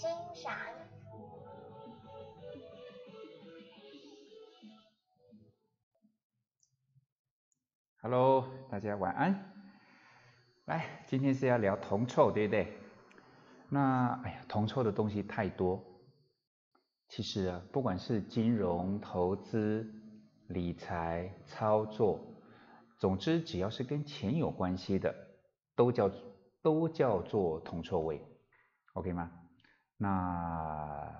欣赏。Hello，大家晚安。来，今天是要聊铜臭，对不对？那哎呀，铜臭的东西太多。其实啊，不管是金融投资、理财、操作，总之只要是跟钱有关系的，都叫都叫做铜臭味，OK 吗？那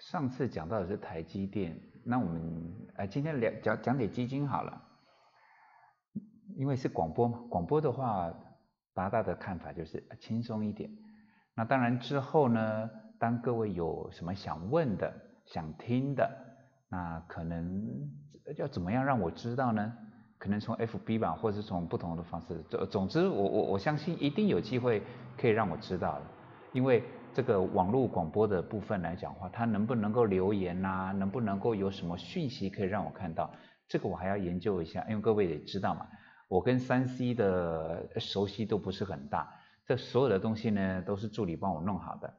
上次讲到的是台积电，那我们呃今天聊讲讲点基金好了。因为是广播嘛，广播的话，达大的看法就是轻松一点。那当然之后呢，当各位有什么想问的、想听的，那可能要怎么样让我知道呢？可能从 FB 吧，或者是从不同的方式。总总之，我我我相信一定有机会可以让我知道的。因为这个网络广播的部分来讲话，它能不能够留言呐？能不能够有什么讯息可以让我看到？这个我还要研究一下，因为各位也知道嘛。我跟三 C 的熟悉度不是很大，这所有的东西呢都是助理帮我弄好的。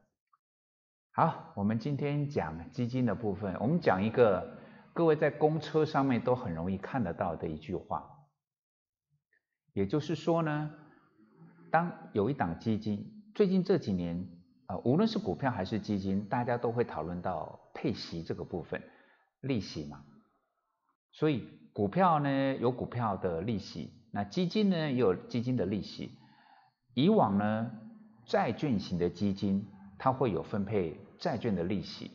好，我们今天讲基金的部分，我们讲一个各位在公车上面都很容易看得到的一句话，也就是说呢，当有一档基金，最近这几年啊，无论是股票还是基金，大家都会讨论到配息这个部分，利息嘛，所以股票呢有股票的利息。那基金呢也有基金的利息，以往呢债券型的基金它会有分配债券的利息，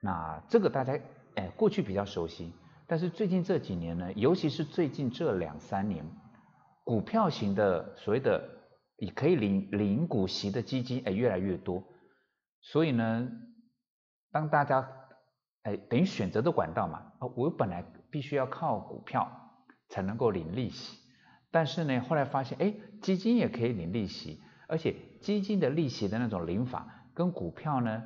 那这个大家哎过去比较熟悉，但是最近这几年呢，尤其是最近这两三年，股票型的所谓的也可以领领股息的基金哎越来越多，所以呢，当大家哎等于选择的管道嘛，我本来必须要靠股票。才能够领利息，但是呢，后来发现，哎，基金也可以领利息，而且基金的利息的那种领法跟股票呢，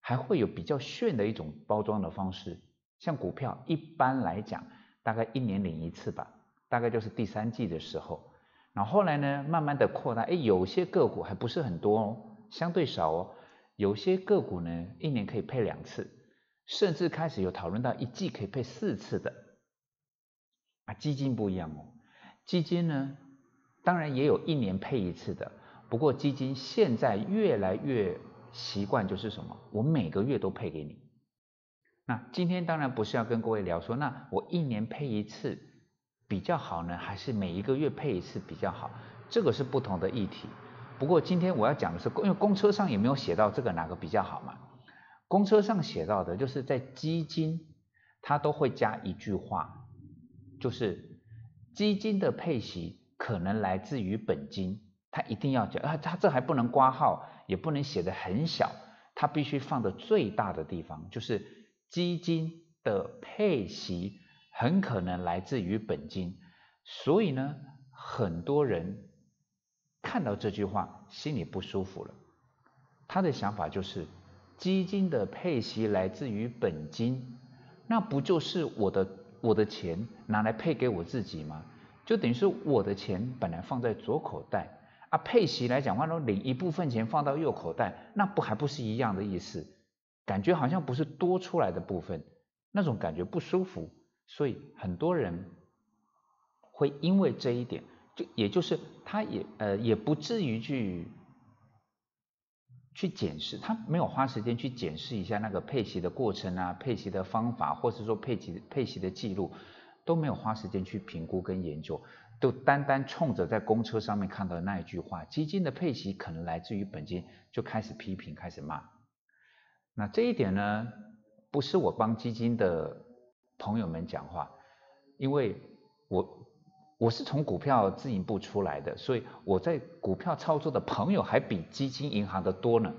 还会有比较炫的一种包装的方式。像股票一般来讲，大概一年领一次吧，大概就是第三季的时候。然后后来呢，慢慢的扩大，哎，有些个股还不是很多哦，相对少哦，有些个股呢，一年可以配两次，甚至开始有讨论到一季可以配四次的。啊，基金不一样哦。基金呢，当然也有一年配一次的。不过基金现在越来越习惯就是什么？我每个月都配给你。那今天当然不是要跟各位聊说，那我一年配一次比较好呢，还是每一个月配一次比较好？这个是不同的议题。不过今天我要讲的是，因为公车上也没有写到这个哪个比较好嘛。公车上写到的就是在基金，它都会加一句话。就是基金的配息可能来自于本金，它一定要讲啊，它这还不能挂号，也不能写的很小，它必须放的最大的地方，就是基金的配息很可能来自于本金，所以呢，很多人看到这句话心里不舒服了，他的想法就是基金的配息来自于本金，那不就是我的？我的钱拿来配给我自己吗？就等于是我的钱本来放在左口袋啊，配息来讲话呢，领一部分钱放到右口袋，那不还不是一样的意思？感觉好像不是多出来的部分，那种感觉不舒服，所以很多人会因为这一点，就也就是他也呃也不至于去。去检视，他没有花时间去检视一下那个配息的过程啊，配息的方法，或者说配息配息的记录，都没有花时间去评估跟研究，都单单冲着在公车上面看到的那一句话，基金的配息可能来自于本金，就开始批评，开始骂。那这一点呢，不是我帮基金的朋友们讲话，因为我。我是从股票自营部出来的，所以我在股票操作的朋友还比基金银行的多呢。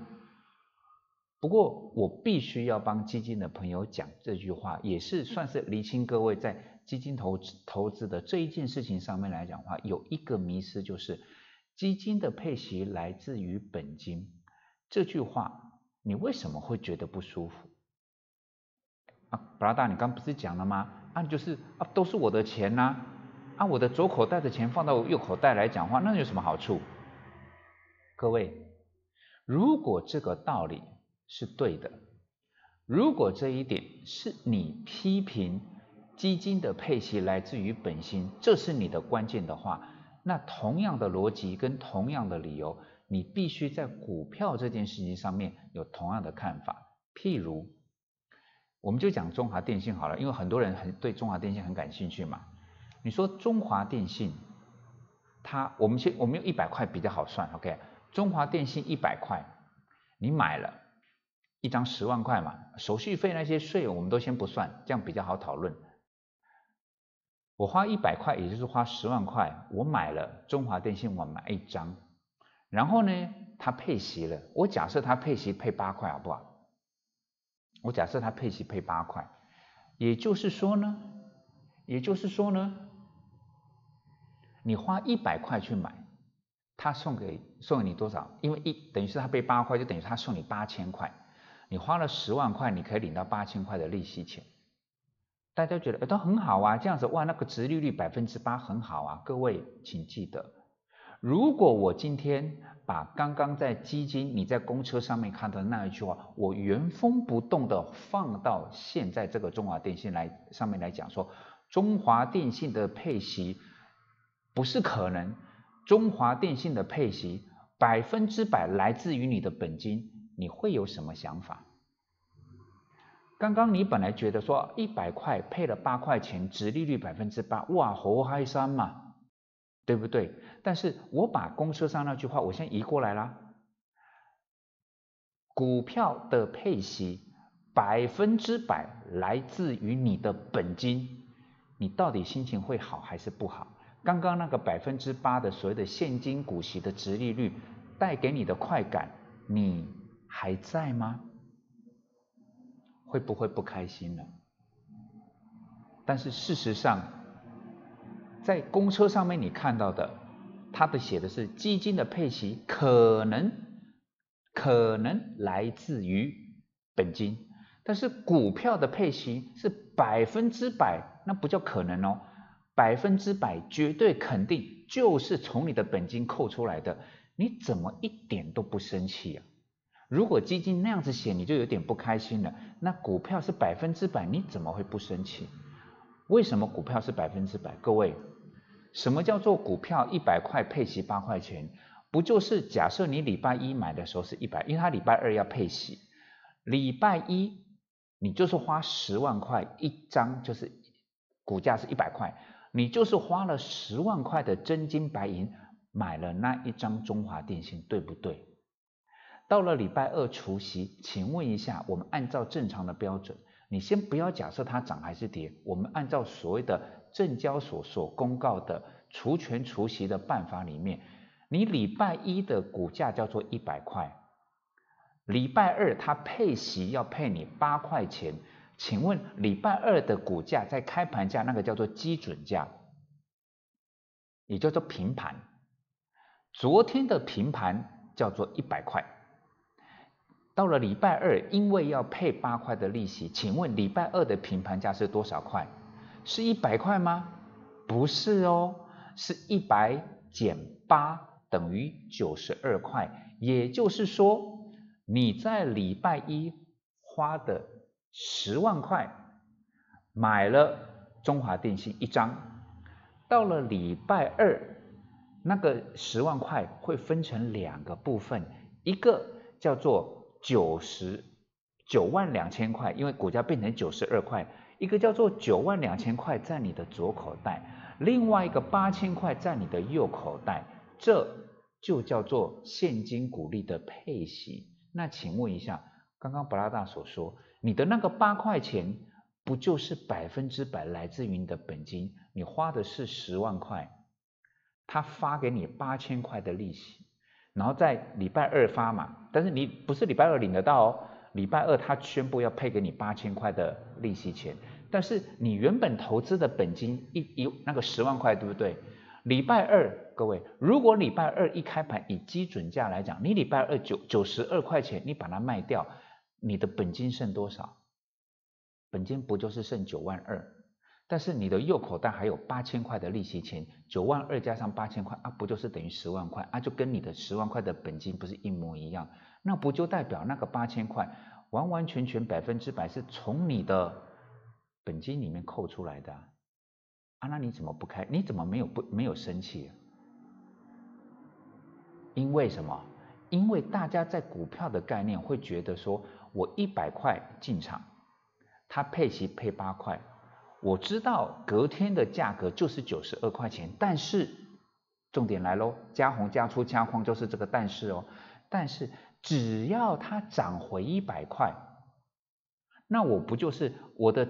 不过我必须要帮基金的朋友讲这句话，也是算是厘清各位在基金投资投资的这一件事情上面来讲话，有一个迷失就是基金的配息来自于本金这句话，你为什么会觉得不舒服？啊，布拉达，你刚不是讲了吗？啊，就是啊，都是我的钱呐。啊我的左口袋的钱放到右口袋来讲话，那有什么好处？各位，如果这个道理是对的，如果这一点是你批评基金的配息来自于本心，这是你的关键的话，那同样的逻辑跟同样的理由，你必须在股票这件事情上面有同样的看法。譬如，我们就讲中华电信好了，因为很多人很对中华电信很感兴趣嘛。你说中华电信，它我们先我们用一百块比较好算，OK？中华电信一百块，你买了一张十万块嘛，手续费那些税我们都先不算，这样比较好讨论。我花一百块，也就是花十万块，我买了中华电信，我买一张，然后呢，它配息了，我假设它配息配八块，好不好？我假设它配息配八块，也就是说呢，也就是说呢，你花一百块去买，他送给送给你多少？因为一等于是他配八块，就等于他送你八千块。你花了十万块，你可以领到八千块的利息钱。大家觉得都很好啊，这样子哇，那个值利率百分之八很好啊。各位请记得，如果我今天。把刚刚在基金你在公车上面看到的那一句话，我原封不动的放到现在这个中华电信来上面来讲说，中华电信的配息不是可能，中华电信的配息百分之百来自于你的本金，你会有什么想法？刚刚你本来觉得说一百块配了八块钱，值利率百分之八，哇，好嗨山嘛！对不对？但是我把公车上那句话，我先移过来啦。股票的配息百分之百来自于你的本金，你到底心情会好还是不好？刚刚那个百分之八的所谓的现金股息的值利率带给你的快感，你还在吗？会不会不开心了？但是事实上。在公车上面你看到的，它的写的是基金的配息可能可能来自于本金，但是股票的配息是百分之百，那不叫可能哦，百分之百绝对肯定就是从你的本金扣出来的，你怎么一点都不生气啊？如果基金那样子写，你就有点不开心了。那股票是百分之百，你怎么会不生气？为什么股票是百分之百？各位。什么叫做股票一百块配息八块钱？不就是假设你礼拜一买的时候是一百，因为它礼拜二要配息，礼拜一你就是花十万块一张，就是股价是一百块，你就是花了十万块的真金白银买了那一张中华电信，对不对？到了礼拜二除夕，请问一下，我们按照正常的标准，你先不要假设它涨还是跌，我们按照所谓的。证交所所公告的除权除息的办法里面，你礼拜一的股价叫做一百块，礼拜二它配息要配你八块钱，请问礼拜二的股价在开盘价那个叫做基准价，也叫做平盘，昨天的平盘叫做一百块，到了礼拜二因为要配八块的利息，请问礼拜二的平盘价是多少块？是一百块吗？不是哦，是一百减八等于九十二块。也就是说，你在礼拜一花的十万块买了中华电信一张，到了礼拜二，那个十万块会分成两个部分，一个叫做九十九万两千块，因为股价变成九十二块。一个叫做九万两千块在你的左口袋，另外一个八千块在你的右口袋，这就叫做现金股利的配息。那请问一下，刚刚布拉大所说，你的那个八块钱不就是百分之百来自于你的本金？你花的是十万块，他发给你八千块的利息，然后在礼拜二发嘛，但是你不是礼拜二领得到哦。礼拜二他宣布要配给你八千块的利息钱，但是你原本投资的本金一一那个十万块，对不对？礼拜二，各位，如果礼拜二一开盘以基准价来讲，你礼拜二九九十二块钱，你把它卖掉，你的本金剩多少？本金不就是剩九万二？但是你的右口袋还有八千块的利息钱，九万二加上八千块啊，不就是等于十万块啊？就跟你的十万块的本金不是一模一样？那不就代表那个八千块完完全全百分之百是从你的本金里面扣出来的啊？那你怎么不开？你怎么没有不没有生气？因为什么？因为大家在股票的概念会觉得说，我一百块进场，它配息配八块，我知道隔天的价格就是九十二块钱，但是重点来喽，加红加粗加框就是这个但是哦，但是只要它涨回一百块，那我不就是我的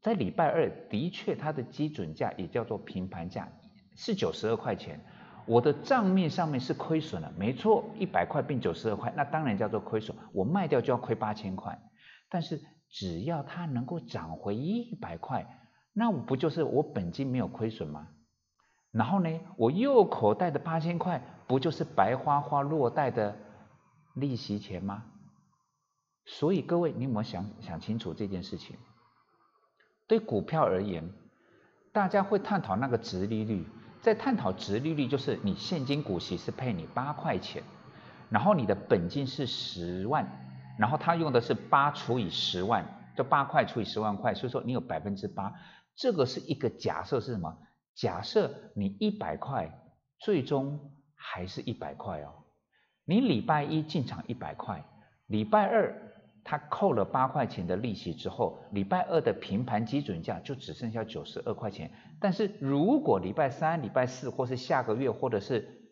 在礼拜二的确它的基准价也叫做平盘价是九十二块钱。我的账面上面是亏损了，没错，一百块变九十二块，那当然叫做亏损。我卖掉就要亏八千块，但是只要它能够涨回一百块，那我不就是我本金没有亏损吗？然后呢，我右口袋的八千块不就是白花花落袋的利息钱吗？所以各位，你有没有想想清楚这件事情？对股票而言，大家会探讨那个值利率。在探讨值利率，就是你现金股息是配你八块钱，然后你的本金是十万，然后他用的是八除以十万，就八块除以十万块，所以说你有百分之八。这个是一个假设是什么？假设你一百块，最终还是一百块哦。你礼拜一进场一百块，礼拜二。他扣了八块钱的利息之后，礼拜二的平盘基准价就只剩下九十二块钱。但是如果礼拜三、礼拜四，或是下个月，或者是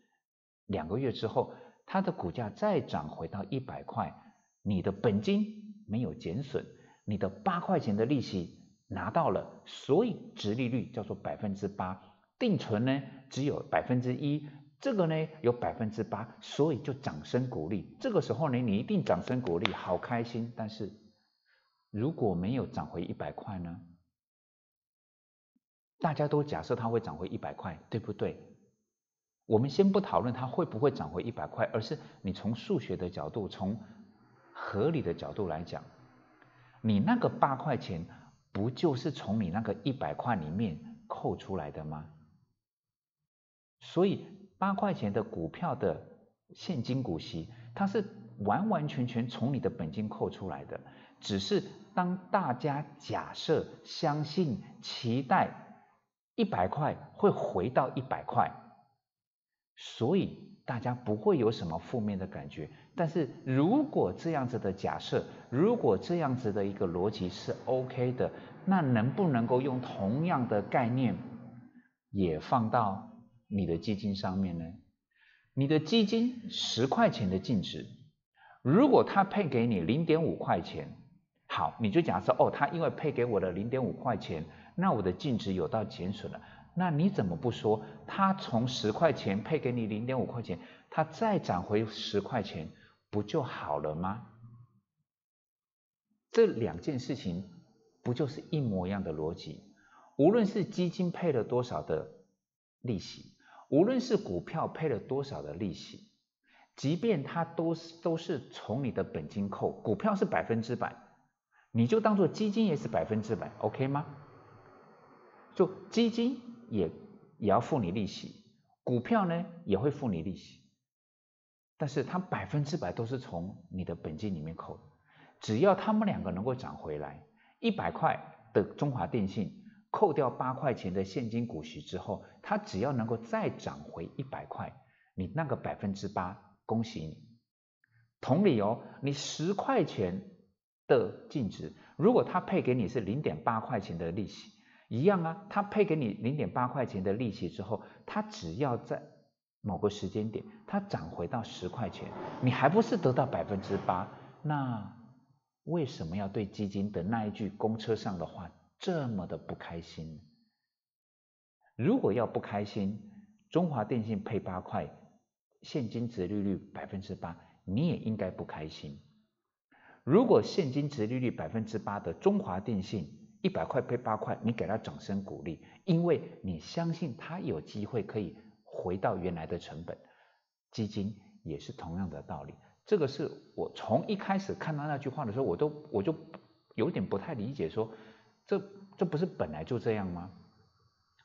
两个月之后，它的股价再涨回到一百块，你的本金没有减损，你的八块钱的利息拿到了，所以值利率叫做百分之八，定存呢只有百分之一。这个呢有百分之八，所以就掌声鼓励。这个时候呢，你一定掌声鼓励，好开心。但是如果没有涨回一百块呢？大家都假设它会涨回一百块，对不对？我们先不讨论它会不会涨回一百块，而是你从数学的角度，从合理的角度来讲，你那个八块钱不就是从你那个一百块里面扣出来的吗？所以。八块钱的股票的现金股息，它是完完全全从你的本金扣出来的。只是当大家假设、相信、期待一百块会回到一百块，所以大家不会有什么负面的感觉。但是如果这样子的假设，如果这样子的一个逻辑是 OK 的，那能不能够用同样的概念也放到？你的基金上面呢？你的基金十块钱的净值，如果他配给你零点五块钱，好，你就假设哦，他因为配给我的零点五块钱，那我的净值有到减损了。那你怎么不说，他从十块钱配给你零点五块钱，他再涨回十块钱，不就好了吗？这两件事情不就是一模一样的逻辑？无论是基金配了多少的利息。无论是股票配了多少的利息，即便它都是都是从你的本金扣，股票是百分之百，你就当做基金也是百分之百，OK 吗？就基金也也要付你利息，股票呢也会付你利息，但是它百分之百都是从你的本金里面扣，只要他们两个能够涨回来，一百块的中华电信。扣掉八块钱的现金股息之后，它只要能够再涨回一百块，你那个百分之八，恭喜你。同理哦，你十块钱的净值，如果它配给你是零点八块钱的利息，一样啊，它配给你零点八块钱的利息之后，它只要在某个时间点它涨回到十块钱，你还不是得到百分之八？那为什么要对基金的那一句公车上的话？这么的不开心，如果要不开心，中华电信配八块，现金值利率百分之八，你也应该不开心。如果现金值利率百分之八的中华电信一百块配八块，你给他掌声鼓励，因为你相信他有机会可以回到原来的成本。基金也是同样的道理，这个是我从一开始看到那句话的时候，我都我就有点不太理解说。这这不是本来就这样吗？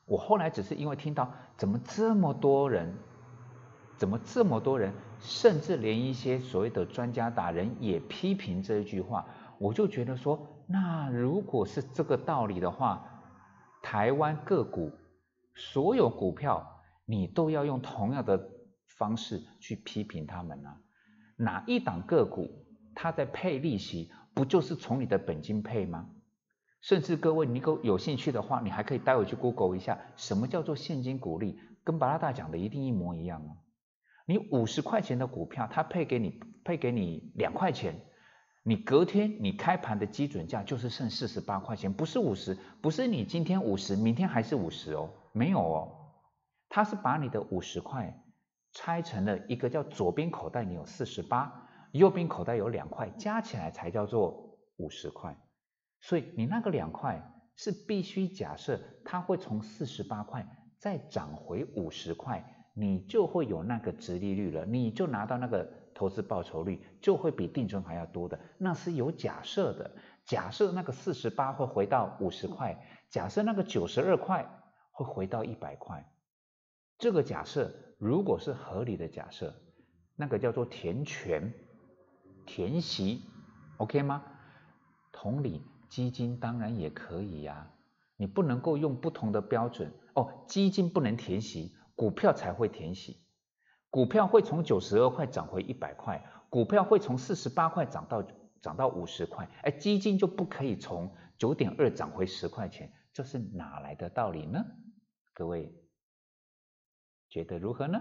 我后来只是因为听到怎么这么多人，怎么这么多人，甚至连一些所谓的专家达人也批评这一句话，我就觉得说，那如果是这个道理的话，台湾个股所有股票你都要用同样的方式去批评他们呢？哪一档个股它在配利息，不就是从你的本金配吗？甚至各位，你够有兴趣的话，你还可以待会去 Google 一下，什么叫做现金股利，跟巴拉大讲的一定一模一样哦。你五十块钱的股票，它配给你配给你两块钱，你隔天你开盘的基准价就是剩四十八块钱，不是五十，不是你今天五十，明天还是五十哦，没有哦，它是把你的五十块拆成了一个叫左边口袋你有四十八，右边口袋有两块，加起来才叫做五十块。所以你那个两块是必须假设它会从四十八块再涨回五十块，你就会有那个值利率了，你就拿到那个投资报酬率就会比定存还要多的，那是有假设的。假设那个四十八会回到五十块，假设那个九十二块会回到一百块，这个假设如果是合理的假设，那个叫做填权填息，OK 吗？同理。基金当然也可以呀，你不能够用不同的标准哦。基金不能填息，股票才会填息。股票会从九十二块涨回一百块，股票会从四十八块涨到涨到五十块，哎，基金就不可以从九点二涨回十块钱，这是哪来的道理呢？各位觉得如何呢？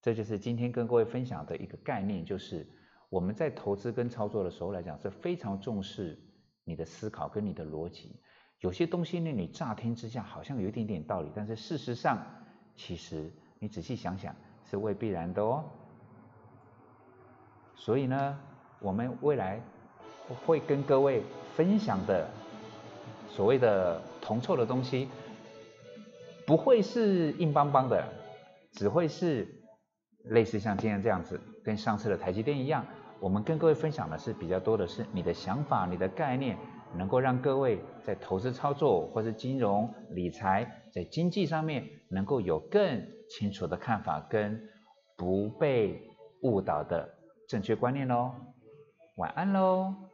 这就是今天跟各位分享的一个概念，就是我们在投资跟操作的时候来讲是非常重视。你的思考跟你的逻辑，有些东西呢，你乍听之下好像有一点点道理，但是事实上，其实你仔细想想是未必然的哦。所以呢，我们未来会跟各位分享的所谓的铜臭的东西，不会是硬邦邦的，只会是类似像今天这样子，跟上次的台积电一样。我们跟各位分享的是比较多的是你的想法、你的概念，能够让各位在投资操作或是金融理财，在经济上面能够有更清楚的看法跟不被误导的正确观念喽。晚安喽。